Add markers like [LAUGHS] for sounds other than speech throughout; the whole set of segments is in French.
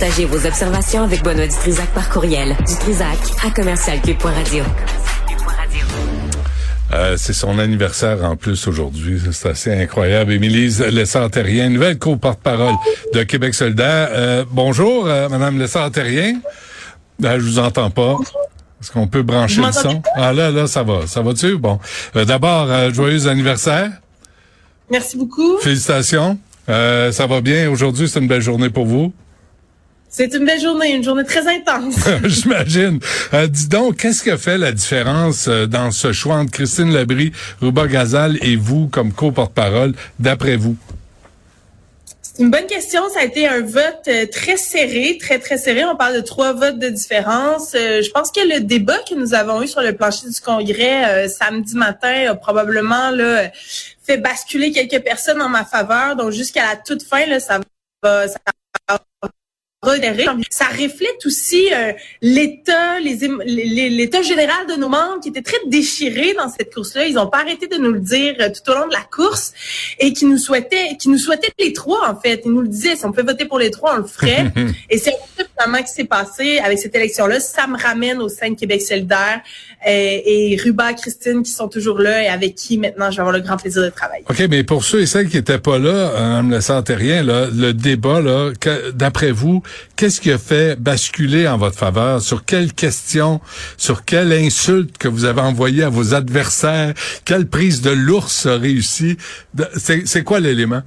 Partagez vos observations avec Benoît Dutrisac par courriel. Dutrisac à commercialcube.radio. Euh, c'est son anniversaire en plus aujourd'hui. C'est assez incroyable. Émilie Lessard-Terrien, nouvelle co-porte-parole de Québec solidaire. Euh, bonjour, euh, Madame Lessard-Terrien. Euh, je vous entends pas. Est-ce qu'on peut brancher le son? Ah là, là, ça va. Ça va-tu? Bon. Euh, d'abord, joyeux anniversaire. Merci beaucoup. Félicitations. ça va bien. Aujourd'hui, c'est une belle journée pour vous? C'est une belle journée, une journée très intense. [LAUGHS] J'imagine. Euh, dis donc, qu'est-ce qui a fait la différence euh, dans ce choix entre Christine Labrie, Ruba Gazal et vous comme co-porte-parole, d'après vous? C'est une bonne question. Ça a été un vote euh, très serré, très, très serré. On parle de trois votes de différence. je pense que le débat que nous avons eu sur le plancher du congrès samedi matin a probablement là, fait basculer quelques personnes en ma faveur. Donc, jusqu'à la toute fin, là, ça va, ça va ça reflète aussi euh, l'état, l'état général de nos membres qui étaient très déchirés dans cette course-là. Ils n'ont pas arrêté de nous le dire euh, tout au long de la course et qui nous souhaitaient, qui nous souhaitaient les trois en fait. Ils nous le disaient, si on pouvait voter pour les trois, on le ferait. [LAUGHS] et c'est finalement qui s'est passé avec cette élection-là. Ça me ramène au sein de Québec solidaire euh, et Ruba, Christine qui sont toujours là et avec qui maintenant je vais avoir le grand plaisir de travailler. Ok, mais pour ceux et celles qui n'étaient pas là, ne me sentez rien le débat là, d'après vous Qu'est-ce qui a fait basculer en votre faveur? Sur quelle question? Sur quelle insulte que vous avez envoyée à vos adversaires? Quelle prise de l'ours a réussi? C'est quoi l'élément?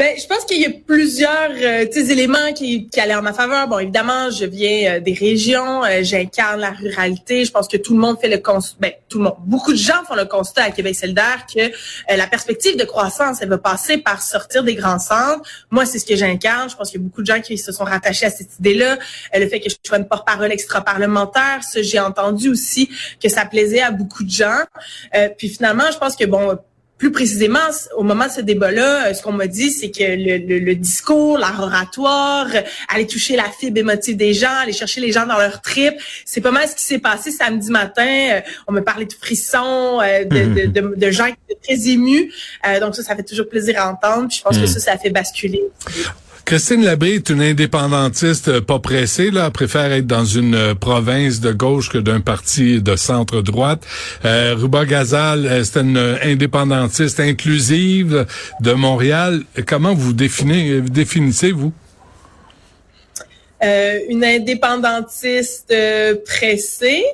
Ben, je pense qu'il y a plusieurs euh, éléments qui, qui allaient en ma faveur. Bon, évidemment, je viens euh, des régions, euh, j'incarne la ruralité. Je pense que tout le monde fait le constat, ben, tout le monde, beaucoup de gens font le constat à Québec solidaire que euh, la perspective de croissance, elle va passer par sortir des grands centres. Moi, c'est ce que j'incarne. Je pense qu'il y a beaucoup de gens qui se sont rattachés à cette idée-là. le fait que je sois une porte-parole extra-parlementaire, j'ai entendu aussi que ça plaisait à beaucoup de gens. puis finalement, je pense que bon plus précisément, au moment de ce débat-là, euh, ce qu'on m'a dit, c'est que le, discours, l'art oratoire, aller toucher la fibre émotive des gens, aller chercher les gens dans leur trip, c'est pas mal ce qui s'est passé samedi matin. Euh, on me parlait de frissons, euh, de, de, de, gens qui étaient très émus. donc ça, ça fait toujours plaisir à entendre. Puis je pense que ça, ça a fait basculer. Christine Labrie est une indépendantiste euh, pas pressée, là. Elle préfère être dans une euh, province de gauche que d'un parti de centre-droite. Euh, Ruba Gazal, euh, c'est une indépendantiste inclusive de Montréal. Comment vous définissez, définissez-vous? Euh, une indépendantiste euh, pressée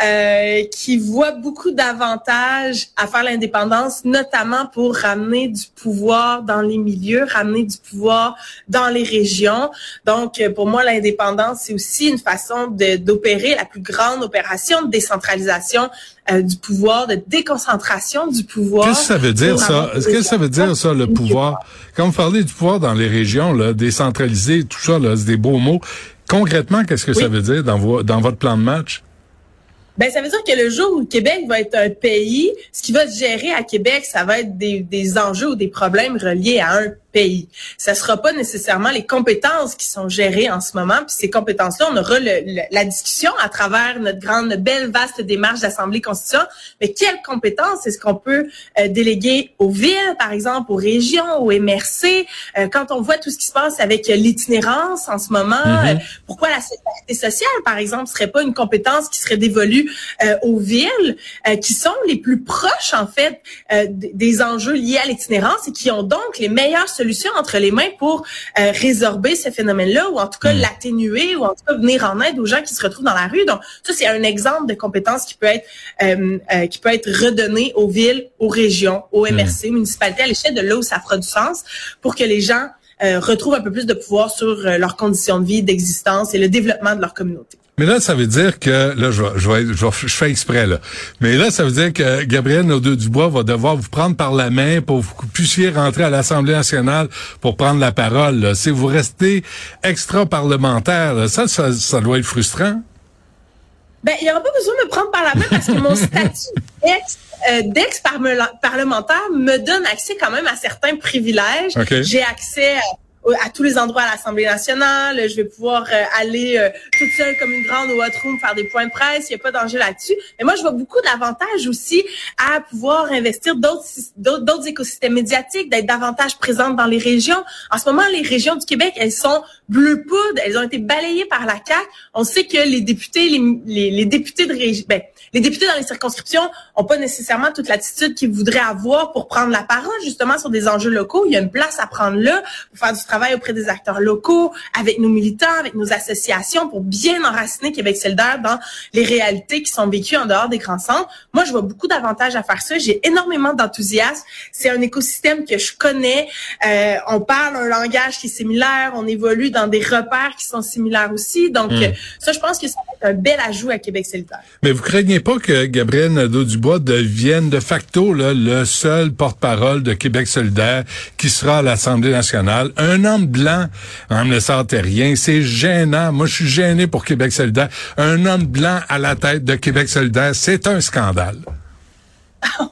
euh, qui voit beaucoup d'avantages à faire l'indépendance, notamment pour ramener du pouvoir dans les milieux, ramener du pouvoir dans les régions. Donc, pour moi, l'indépendance, c'est aussi une façon d'opérer la plus grande opération de décentralisation du pouvoir, de déconcentration du pouvoir. Qu'est-ce que ça veut dire ça? Qu'est-ce que ça veut dire ça, le pouvoir? Quand vous parlez du pouvoir dans les régions, là, décentralisé, tout ça, là, c'est des beaux mots. Concrètement, qu'est-ce que ça veut dire dans, votre plan de match? Ben, ça veut dire que le jour où le Québec va être un pays, ce qui va se gérer à Québec, ça va être des, des enjeux ou des problèmes reliés à un pays. Ça sera pas nécessairement les compétences qui sont gérées en ce moment. Puis ces compétences-là, on aura le, la discussion à travers notre grande, belle, vaste démarche d'Assemblée constituante. Mais quelles compétences est-ce qu'on peut euh, déléguer aux villes, par exemple, aux régions, aux MRC? Euh, quand on voit tout ce qui se passe avec l'itinérance en ce moment, euh, pourquoi la sécurité sociale, par exemple, serait pas une compétence qui serait dévolue aux villes, qui sont les plus proches, en fait, des enjeux liés à l'itinérance et qui ont donc les meilleures solution entre les mains pour euh, résorber ce phénomène-là ou en tout cas hmm. l'atténuer ou en tout cas venir en aide aux gens qui se retrouvent dans la rue. Donc ça c'est un exemple de compétence qui peut être euh, euh, qui peut être redonné aux villes, aux régions, aux MRC, hmm. municipalités à l'échelle de là où ça fera du sens pour que les gens retrouvent un peu plus de pouvoir sur leurs conditions de vie, d'existence et le développement de leur communauté. Mais là, ça veut dire que, là, je, je, je, je, fais exprès, là. Mais là, ça veut dire que Gabriel Nadeau-Dubois va devoir vous prendre par la main pour que vous puissiez rentrer à l'Assemblée nationale pour prendre la parole. Là. Si vous restez extra-parlementaire, ça, ça, ça doit être frustrant. Ben, il n'y aura pas besoin de me prendre par la main parce que mon [LAUGHS] statut d'ex-parlementaire me donne accès quand même à certains privilèges. J'ai accès à à tous les endroits à l'Assemblée nationale. Je vais pouvoir euh, aller euh, toute seule comme une grande au hot room faire des points de presse. Il n'y a pas d'enjeu là-dessus. Mais moi, je vois beaucoup d'avantages aussi à pouvoir investir d'autres d'autres écosystèmes médiatiques, d'être davantage présente dans les régions. En ce moment, les régions du Québec, elles sont bleu poudre. Elles ont été balayées par la CAQ. On sait que les députés, les, les, députés de région, ben, les députés dans les circonscriptions ont pas nécessairement toute l'attitude qu'ils voudraient avoir pour prendre la parole justement sur des enjeux locaux. Il y a une place à prendre là pour faire du travail auprès des acteurs locaux, avec nos militants, avec nos associations, pour bien enraciner Québec solidaire dans les réalités qui sont vécues en dehors des grands centres. Moi, je vois beaucoup d'avantages à faire ça. J'ai énormément d'enthousiasme. C'est un écosystème que je connais. Euh, on parle un langage qui est similaire. On évolue dans des repères qui sont similaires aussi. Donc, hmm. ça, je pense que c'est un bel ajout à Québec solidaire. Mais vous craignez pas que Gabriel Nadeau-Dubois devienne de facto là, le seul porte-parole de Québec solidaire qui sera à l'Assemblée nationale. Un homme blanc, en me laissant rien, c'est gênant. Moi, je suis gêné pour Québec solidaire. Un homme blanc à la tête de Québec solidaire, c'est un scandale.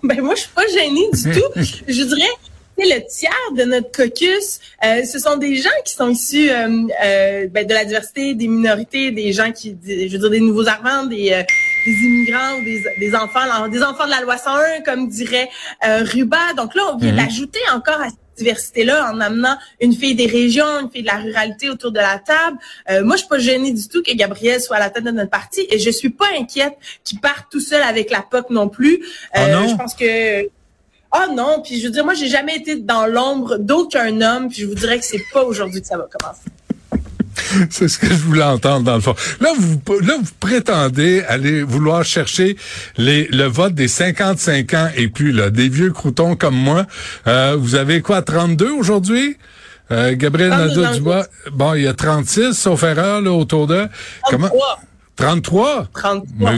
ben moi, je suis pas gênée du [LAUGHS] tout. je dirais, le tiers de notre caucus, euh, ce sont des gens qui sont issus euh, euh, ben, de la diversité, des minorités, des gens qui, je veux dire, des nouveaux arrivants, des, des immigrants ou des, des enfants, des enfants de la loi 101, comme dirait Ruba. Donc là, on vient mhm. d'ajouter encore à cette diversité-là en amenant une fille des régions, une fille de la ruralité autour de la table. moi, je suis pas gênée du tout que Gabriel soit à la tête de notre parti et je suis pas inquiète qu'il parte tout seul avec la POC non plus. Oh non? Je pense que ah non, puis je veux dire, moi, j'ai jamais été dans l'ombre d'aucun homme, puis je vous dirais que c'est pas aujourd'hui que ça va commencer. [LAUGHS] C'est ce que je voulais entendre dans le fond. Là, vous, là, vous prétendez aller vouloir chercher les, le vote des 55 ans et plus, là, des vieux croutons comme moi. Euh, vous avez quoi, 32 aujourd'hui? Euh, Gabriel Nadeau-Dubois, bon, il y a 36, sauf erreur, là, autour de... 33. Comment? 33? 33.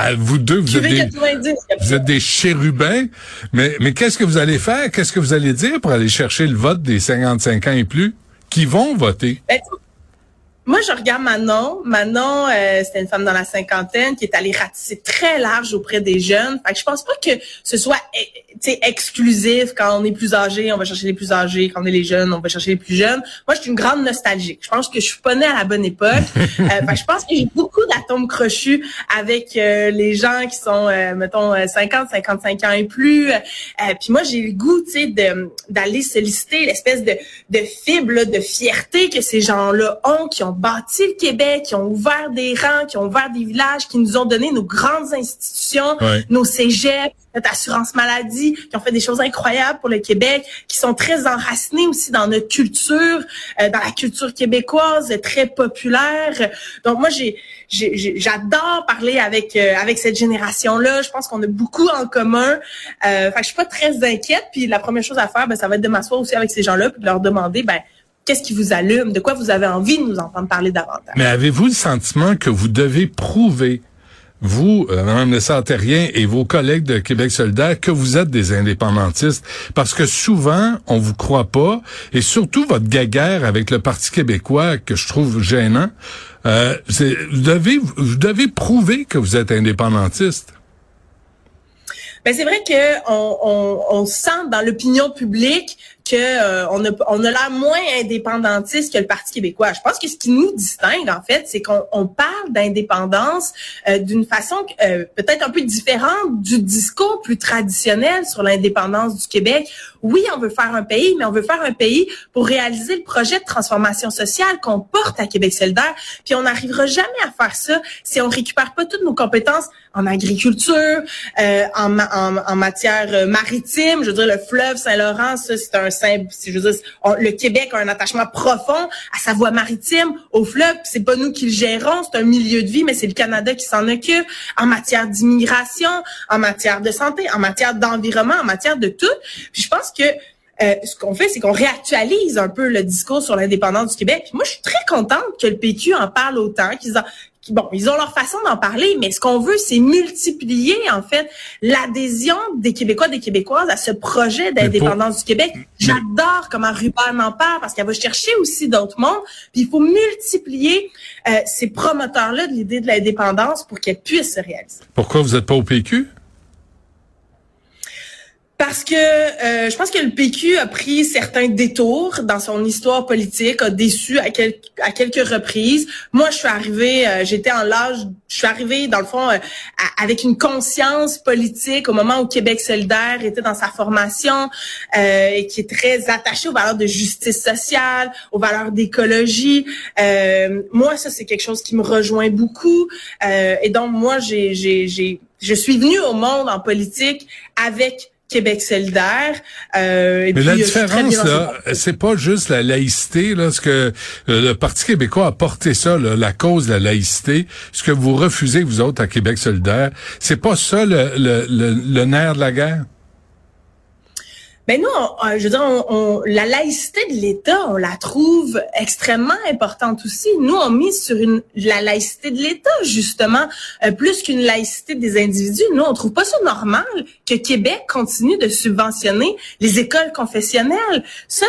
Ah, vous deux, vous êtes, des, vous êtes des chérubins. Mais, mais qu'est-ce que vous allez faire? Qu'est-ce que vous allez dire pour aller chercher le vote des 55 ans et plus? Qui vont voter? Moi, je regarde Manon. Manon, euh, c'était une femme dans la cinquantaine qui est allée ratisser très large auprès des jeunes. Fait que je pense pas que ce soit eh, exclusif quand on est plus âgé, on va chercher les plus âgés. Quand on est les jeunes, on va chercher les plus jeunes. Moi, je suis une grande nostalgique. Je pense que je suis pas née à la bonne époque. [LAUGHS] euh, je pense que j'ai beaucoup d'atomes crochus avec euh, les gens qui sont, euh, mettons, 50, 55 ans et plus. Puis moi, j'ai le goût, tu sais, d'aller solliciter l'espèce de, de fibre, de fierté que ces gens-là ont, qui ont bâti le Québec, qui ont ouvert des rangs, qui ont ouvert des villages, qui nous ont donné nos grandes institutions, nos cégeps, notre assurance maladie, qui ont fait des choses incroyables pour le Québec, qui sont très enracinés aussi dans notre culture, euh, dans la culture québécoise, très populaire. Donc moi, j'ai j'adore parler avec euh, avec cette génération-là. Je pense qu'on a beaucoup en commun. Euh, fait je suis pas très inquiète. Puis la première chose à faire, ben, ça va être de m'asseoir aussi avec ces gens-là, puis de leur demander, ben qu'est-ce qui vous allume, de quoi vous avez envie de nous entendre parler davantage. Mais avez-vous le sentiment que vous devez prouver vous, euh, Mme Lessard-Terrien et vos collègues de Québec solidaire, que vous êtes des indépendantistes? Parce que souvent, on vous croit pas, et surtout votre gaguerre avec le Parti québécois, que je trouve gênant, euh, vous, devez, vous devez prouver que vous êtes indépendantiste. Ben c'est vrai que on, on, on sent dans l'opinion publique que euh, on a on a l'air moins indépendantiste que le Parti québécois. Je pense que ce qui nous distingue en fait, c'est qu'on on parle d'indépendance euh, d'une façon euh, peut-être un peu différente du discours plus traditionnel sur l'indépendance du Québec. Oui, on veut faire un pays, mais on veut faire un pays pour réaliser le projet de transformation sociale qu'on porte à Québec solidaire. Puis on n'arrivera jamais à faire ça si on récupère pas toutes nos compétences en agriculture, en, en, en, matière maritime. Je veux dire, le fleuve Saint-Laurent, ça c'est un je veux dire, le Québec a un attachement profond à sa voie maritime, au fleuve. C'est pas nous qui le gérons, c'est un milieu de vie, mais c'est le Canada qui s'en occupe. En matière d'immigration, en matière de santé, en matière d'environnement, en matière de tout. Puis je pense que euh, ce qu'on fait, c'est qu'on réactualise un peu le discours sur l'indépendance du Québec. Puis moi, je suis très contente que le PQ en parle autant, qu'ils bon, ils ont leur façon d'en parler, mais ce qu'on veut, c'est multiplier, en fait, l'adhésion des Québécois, des Québécoises à ce projet d'indépendance du Québec. J'adore comment Ruben en parle parce qu'elle va chercher aussi d'autres mondes. Puis il faut multiplier euh, ces promoteurs-là de l'idée de l'indépendance pour qu'elle puisse se réaliser. Pourquoi vous n'êtes pas au PQ? Parce que euh, je pense que le PQ a pris certains détours dans son histoire politique, a déçu à, quelques à quelques reprises. Moi, je suis arrivée, euh, j'étais en l'âge, je suis arrivée dans le fond euh, avec une conscience politique au moment où Québec solidaire était dans sa formation et qui est très attaché aux valeurs de justice sociale, aux valeurs d'écologie. moi, ça c'est quelque chose qui me rejoint beaucoup. et donc moi, j'ai, j'ai, j'ai, je suis venue au monde en politique avec Québec solidaire. Euh, Mais la différence, là, c'est pas juste la laïcité, là, ce que euh, le Parti québécois a porté ça, la cause de la laïcité, ce que vous refusez, vous autres, à Québec solidaire, c'est pas ça le, le, le nerf de la guerre? Ben non, je veux dire, on, la laïcité de l'État, on la trouve extrêmement importante aussi. Nous, on mise sur une la laïcité de l'État justement, euh, plus qu'une laïcité des individus. Nous, on trouve pas ça normal que Québec continue de subventionner les écoles confessionnelles. Ça,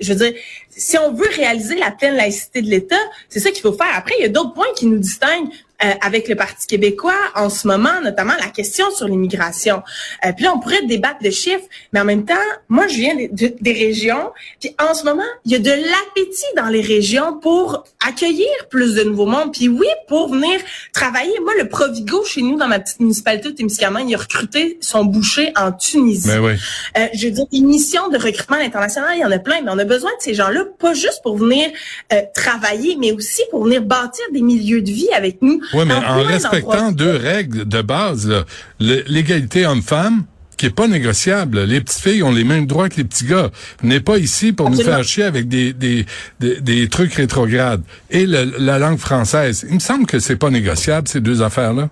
je veux dire, si on veut réaliser la pleine laïcité de l'État, c'est ça qu'il faut faire. Après, il y a d'autres points qui nous distinguent. Euh, avec le Parti québécois en ce moment, notamment la question sur l'immigration. Euh, puis là, on pourrait débattre de chiffres, mais en même temps, moi, je viens des régions, puis en ce moment, il y a de l'appétit dans les régions pour accueillir plus de nouveaux mondes, puis oui, pour venir travailler. Moi, le Provigo, chez nous, dans ma petite municipalité de Témiscamingue, il a recruté son boucher en Tunisie. Mais oui. euh, je veux dire, une mission de recrutement international, il y en a plein, mais on a besoin de ces gens-là, pas juste pour venir euh, travailler, mais aussi pour venir bâtir des milieux de vie avec nous oui, mais en, respectant deux règles de base, l'égalité homme-femme, qui est pas négociable. Les petites filles ont les mêmes droits que les petits gars. N'êtes pas ici pour nous faire chier avec des, des, des, trucs rétrogrades. Et la langue française. Il me semble que c'est pas négociable, ces deux affaires-là.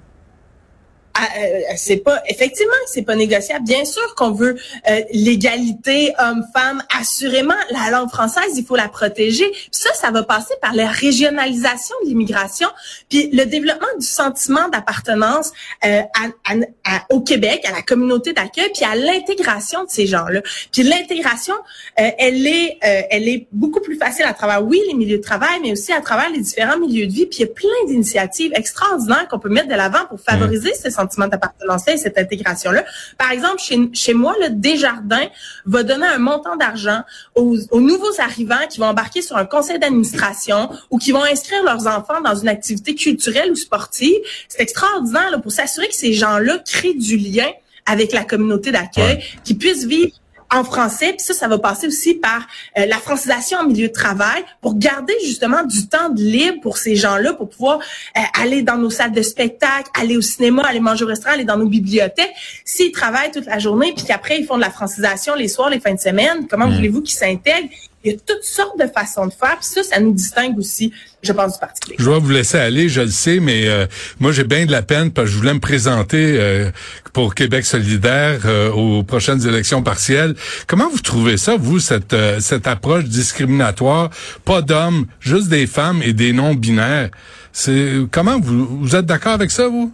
Euh, c'est pas effectivement c'est pas négociable. Bien sûr qu'on veut euh, l'égalité homme-femme. Assurément, la langue française, il faut la protéger. Puis ça, ça va passer par la régionalisation de l'immigration, puis le développement du sentiment d'appartenance euh, au Québec, à la communauté d'accueil, puis à l'intégration de ces gens-là. Puis l'intégration, elle est elle est beaucoup plus facile à travers oui les milieux de travail, mais aussi à travers les différents milieux de vie. Puis il y a plein d'initiatives extraordinaires qu'on peut mettre de l'avant pour favoriser mmh. ces sentiment d'appartenance et cette intégration-là. Par exemple, chez, chez moi, le Desjardins va donner un montant d'argent aux, nouveaux arrivants qui vont embarquer sur un conseil d'administration ou qui vont inscrire leurs enfants dans une activité culturelle ou sportive. C'est extraordinaire pour s'assurer que ces gens-là créent du lien avec la communauté d'accueil, qu'ils puissent vivre en français. Puis ça, ça va passer aussi par euh, la francisation en milieu de travail pour garder justement du temps de libre pour ces gens-là, pour pouvoir euh, aller dans nos salles de spectacle, aller au cinéma, aller manger au restaurant, aller dans nos bibliothèques. S'ils travaillent toute la journée, puis qu'après ils font de la francisation les soirs, les fins de semaine, comment mm. voulez-vous qu'ils s'intègrent? Il y a toutes sortes de façons de faire. Puis ça, ça nous distingue aussi, je pense, du Parti Je vais vous laisser aller, je le sais, mais euh, moi, j'ai bien de la peine parce que je voulais me présenter euh, pour Québec solidaire euh, aux prochaines élections partielles. Comment vous trouvez ça, vous, cette, cette approche discriminatoire? Pas d'hommes, juste des femmes et des non-binaires. C'est Comment vous, vous êtes d'accord avec ça, vous?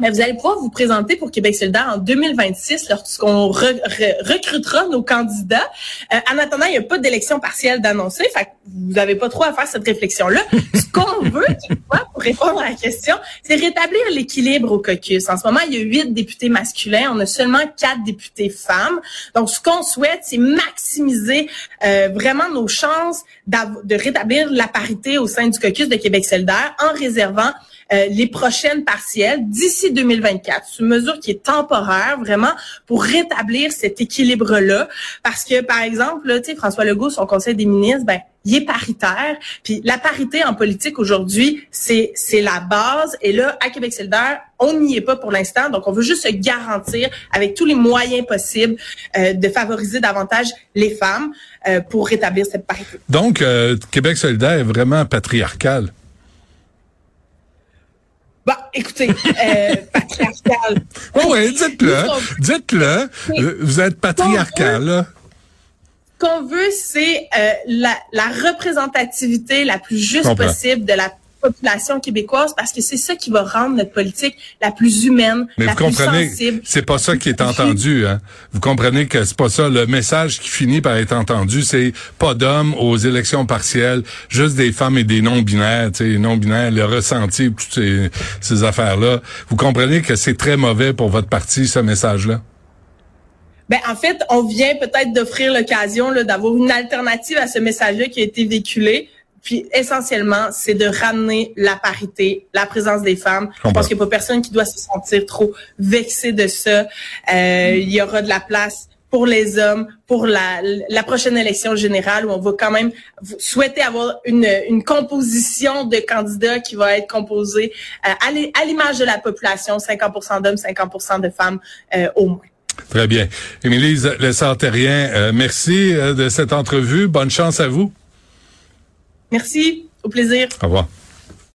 Mais vous allez pouvoir vous présenter pour Québec solidaire en 2026 lorsqu'on recrutera nos candidats. Euh, en attendant, il n'y a pas d'élection partielle d'annoncer, fait vous n'avez pas trop à faire cette réflexion-là. Ce qu'on [LAUGHS] veut, pour répondre à la question, c'est rétablir l'équilibre au caucus. En ce moment, il y a huit députés masculins, on a seulement quatre députés femmes. Donc, ce qu'on souhaite, c'est maximiser euh, vraiment nos chances de rétablir la parité au sein du caucus de Québec solidaire en réservant euh, les prochaines partielles d'ici 2024. C'est une mesure qui est temporaire, vraiment, pour rétablir cet équilibre-là. Parce que, par exemple, là, François Legault, son conseil des ministres, ben, il est paritaire. Puis la parité en politique aujourd'hui, c'est c'est la base. Et là, à Québec solidaire, on n'y est pas pour l'instant. Donc, on veut juste se garantir, avec tous les moyens possibles, euh, de favoriser davantage les femmes euh, pour rétablir cette parité. Donc, Québec solidaire est vraiment patriarcal. Bah, écoutez, euh, [LAUGHS] patriarcal. oui, dites-le. Dites-le. Vous êtes patriarcal, Ce qu'on veut, c'est euh, la, la, représentativité la plus juste possible de la population québécoise parce que c'est ça qui va rendre notre politique la plus humaine, Mais la vous comprenez, sensible. C'est pas ça qui est entendu. Hein? Vous comprenez que c'est pas ça. Le message qui finit par être entendu, c'est pas d'hommes aux élections partielles, juste des femmes et des non-binaires, tu sais, non-binaires, le ressenti, toutes ces, ces affaires-là. Vous comprenez que c'est très mauvais pour votre parti, ce message-là? Ben, en fait, on vient peut-être d'offrir l'occasion d'avoir une alternative à ce message-là qui a été véhiculé. Puis essentiellement, c'est de ramener la parité, la présence des femmes. Je pense qu'il n'y a pas personne qui doit se sentir trop vexé de ça. Euh, il y aura de la place pour les hommes pour la, la prochaine élection générale où on va quand même souhaiter avoir une, une composition de candidats qui va être composée euh, à l'image de la population, 50% d'hommes, 50% de femmes euh, au moins. Très bien. Émilie Lessard-Terrien, euh, merci de cette entrevue. Bonne chance à vous. Merci. Au plaisir. Au revoir.